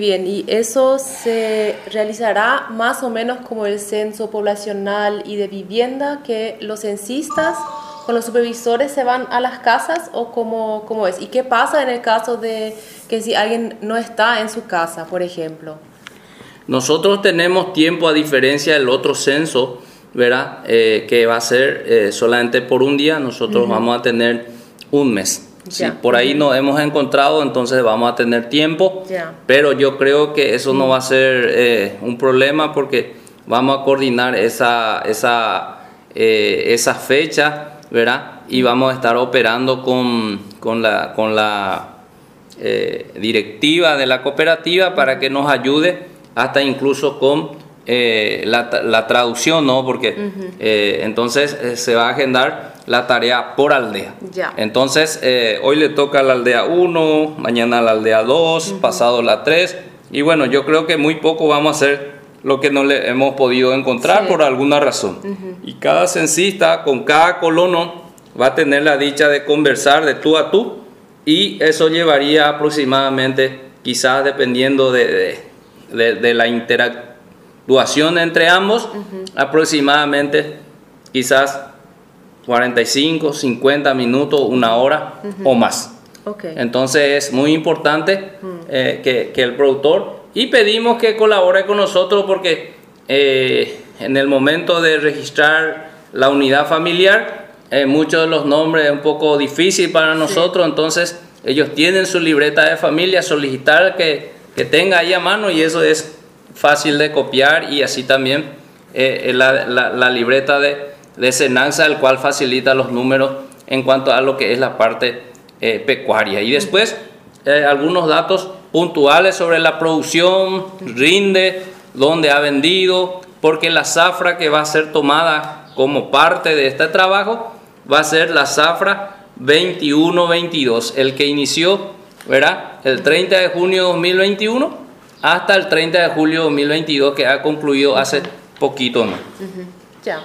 bien, y eso se realizará más o menos como el censo poblacional y de vivienda, que los censistas con los supervisores se van a las casas o cómo, cómo es. ¿Y qué pasa en el caso de que si alguien no está en su casa, por ejemplo? Nosotros tenemos tiempo a diferencia del otro censo, ¿verdad? Eh, que va a ser eh, solamente por un día, nosotros vamos a tener un mes. Si por ahí nos hemos encontrado, entonces vamos a tener tiempo, pero yo creo que eso no va a ser eh, un problema porque vamos a coordinar esa, esa, esa fecha, ¿verdad? Y vamos a estar operando con, con la, con la directiva de la cooperativa para que nos ayude hasta incluso con eh, la, traducción, ¿no? Porque eh, entonces eh, se va a agendar la tarea por aldea. Entonces, hoy le toca a la aldea 1, mañana a la aldea 2, pasado la 3. Y bueno, yo creo que muy poco vamos a hacer lo que no le hemos podido encontrar por alguna razón. Y cada censista con cada colono va a tener la dicha de conversar de tú a tú y eso llevaría aproximadamente, quizás dependiendo de, de la interacción, Duración entre ambos, aproximadamente quizás 45, 50 minutos, una hora o más. Entonces es muy importante eh, que, el productor y pedimos que colabore con nosotros porque eh, en el momento de registrar la unidad familiar, eh, muchos de los nombres es un poco difícil para nosotros, entonces ellos tienen su libreta de familia, solicitar que, que tenga ahí a mano y eso es fácil de copiar y así también eh, eh, la, libreta de, de Senanza, el cual facilita los números en cuanto a lo que es la parte eh, pecuaria. Y después algunos datos puntuales sobre la producción, rinde, dónde ha vendido, porque la zafra que va a ser tomada como parte de este trabajo va a ser la zafra 21-22, el que inició, ¿verdad? El 30 de junio de 2021 hasta el 30 de julio de 2022 que ha concluido hace poquito ¿no? Ya.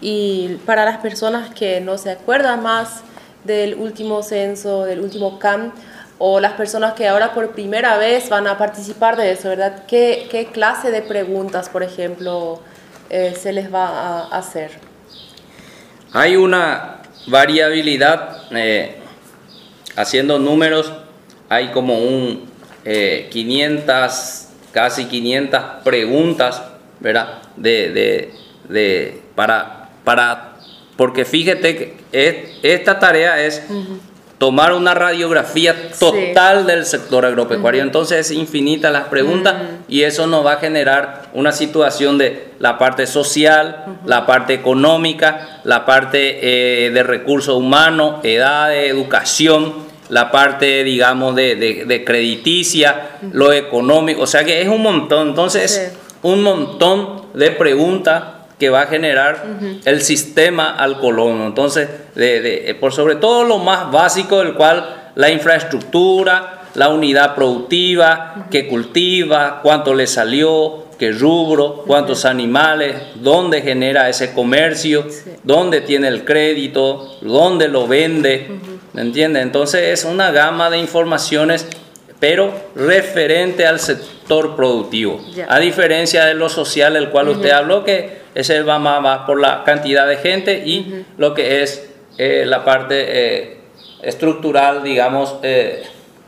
Y para las personas que no se acuerdan más del último censo, del último CAM, o las personas que ahora por primera vez van a participar de eso, ¿verdad? ¿Qué, qué clase de preguntas, por ejemplo, eh, se les va a hacer? Hay una variabilidad, eh, haciendo números, hay como un 500, eh, casi 500 preguntas, ¿verdad? De, de, para, para, porque fíjate que esta tarea es tomar una radiografía total del sector agropecuario. Entonces es infinita las preguntas y eso nos va a generar una situación de la parte social, la parte económica, la parte eh, de recursos humanos, edad, de educación la parte, digamos, de, crediticia, lo económico, o sea que es un montón, entonces un montón de preguntas que va a generar el sistema al colono. Entonces, de, por sobre todo lo más básico, del cual la infraestructura, la unidad productiva, que cultiva, cuánto le salió, qué rubro, cuántos animales, dónde genera ese comercio, dónde tiene el crédito, dónde lo vende. ¿Me entiende? Entonces es una gama de informaciones, pero referente al sector productivo. A diferencia de lo social, el cual usted habló, que ese va más, por la cantidad de gente y lo que es eh, la parte eh, estructural, digamos, eh,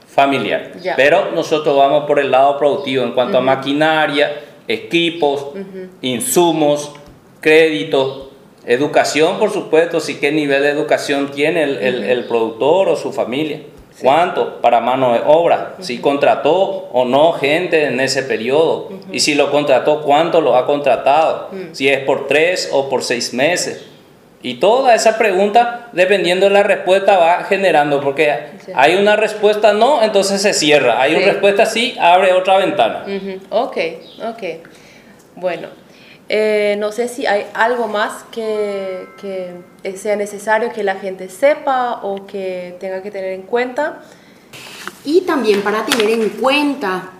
familiar. Pero nosotros vamos por el lado productivo en cuanto a maquinaria, equipos, insumos, créditos Educación, por supuesto, sí qué nivel de educación tiene el, productor o su familia. ¿Cuánto para mano de obra? Si contrató o no gente en ese periodo. Y si lo contrató, ¿cuánto lo ha contratado? Si es por tres o por seis meses. Y toda esa pregunta, dependiendo de la respuesta, va generando, porque hay una respuesta no, entonces se cierra. Hay una respuesta sí, abre otra ventana. Ok, ok. Bueno, eh, no sé si hay algo más que, sea necesario que la gente sepa o que tenga que tener en cuenta. Y también para tener en cuenta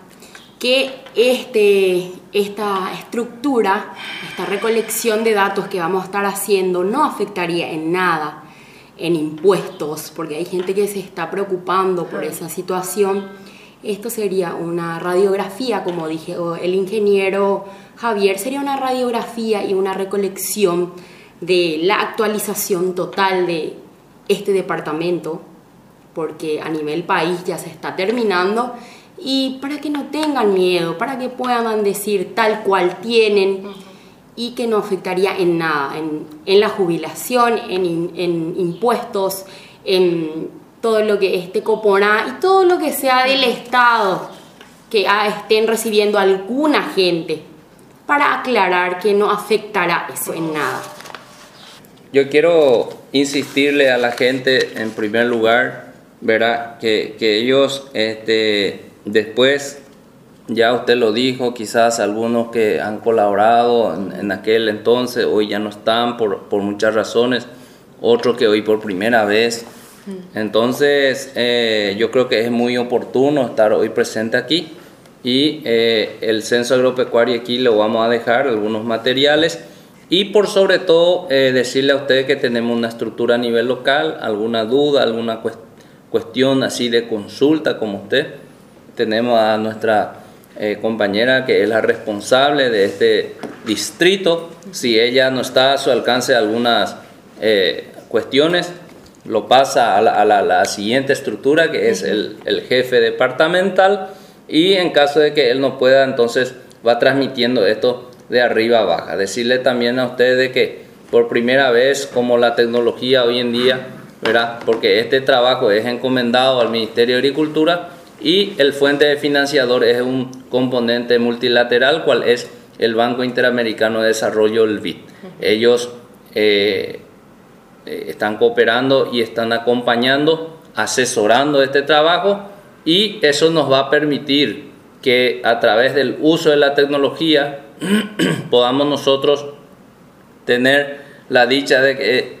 que este, esta estructura, esta recolección de datos que vamos a estar haciendo no afectaría en nada en impuestos, porque hay gente que se está preocupando por esa situación Esto sería una radiografía, como dije, el ingeniero Javier, sería una radiografía y una recolección de la actualización total de este departamento, porque a nivel país ya se está terminando, y para que no tengan miedo, para que puedan decir tal cual tienen y que no afectaría en nada, en, la jubilación, en, en impuestos, en todo lo que esté Coponá y todo lo que sea del Estado que estén recibiendo alguna gente para aclarar que no afectará eso en nada. Yo quiero insistirle a la gente en primer lugar, verá, que, que ellos este, después, ya usted lo dijo, quizás algunos que han colaborado en, aquel entonces, hoy ya no están por, por muchas razones, otros que hoy por primera vez entonces, eh, yo creo que es muy oportuno estar hoy presente aquí y eh, el censo agropecuario aquí lo vamos a dejar, algunos materiales y por sobre todo eh, decirle a ustedes que tenemos una estructura a nivel local, alguna duda, alguna cuestión así de consulta como usted. Tenemos a nuestra compañera que es la responsable de este distrito. Si ella no está a su alcance algunas cuestiones, lo pasa a la, siguiente estructura, que es el, jefe departamental, y en caso de que él no pueda, entonces va transmitiendo esto de arriba a abajo. Decirle también a ustedes que por primera vez, como la tecnología hoy en día, ¿verdad? porque este trabajo es encomendado al Ministerio de Agricultura y el fuente de financiador es un componente multilateral, cual es el Banco Interamericano de Desarrollo, el BID. Ellos eh, eh, están cooperando y están acompañando, asesorando este trabajo y eso nos va a permitir que a través del uso de la tecnología podamos nosotros tener la dicha de que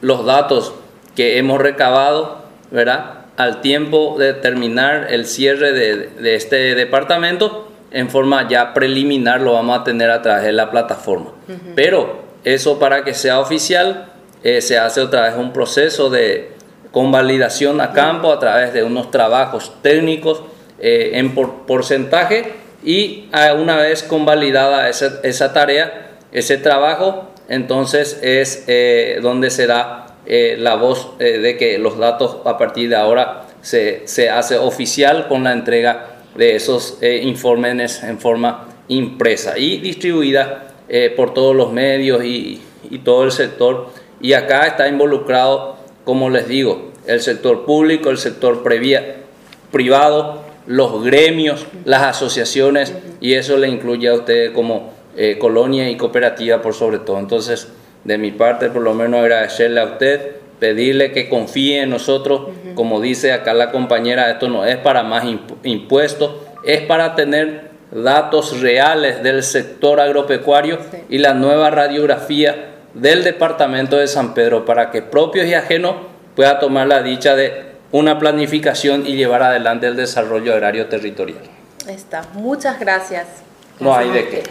los datos que hemos recabado, ¿verdad? Al tiempo de terminar el cierre de, este departamento, en forma ya preliminar lo vamos a tener a través de la plataforma. Pero eso para que sea oficial eh, se hace otra vez un proceso de convalidación a campo a través de unos trabajos técnicos eh, en porcentaje y una vez convalidada esa, esa, tarea, ese trabajo, entonces es eh, donde se da la voz de que los datos a partir de ahora se, se hace oficial con la entrega de esos informes en forma impresa y distribuida por todos los medios y, y todo el sector y acá está involucrado, como les digo, el sector público, el sector privado, los gremios, las asociaciones, y eso le incluye a ustedes como eh, colonia y cooperativa por sobre todo. Entonces, de mi parte, por lo menos agradecerle a usted, pedirle que confíe en nosotros, como dice acá la compañera, esto no es para más impuestos, es para tener datos reales del sector agropecuario y la nueva radiografía del departamento de San Pedro para que propios y ajenos pueda tomar la dicha de una planificación y llevar adelante el desarrollo agrario territorial. Está. Muchas gracias. No hay de qué.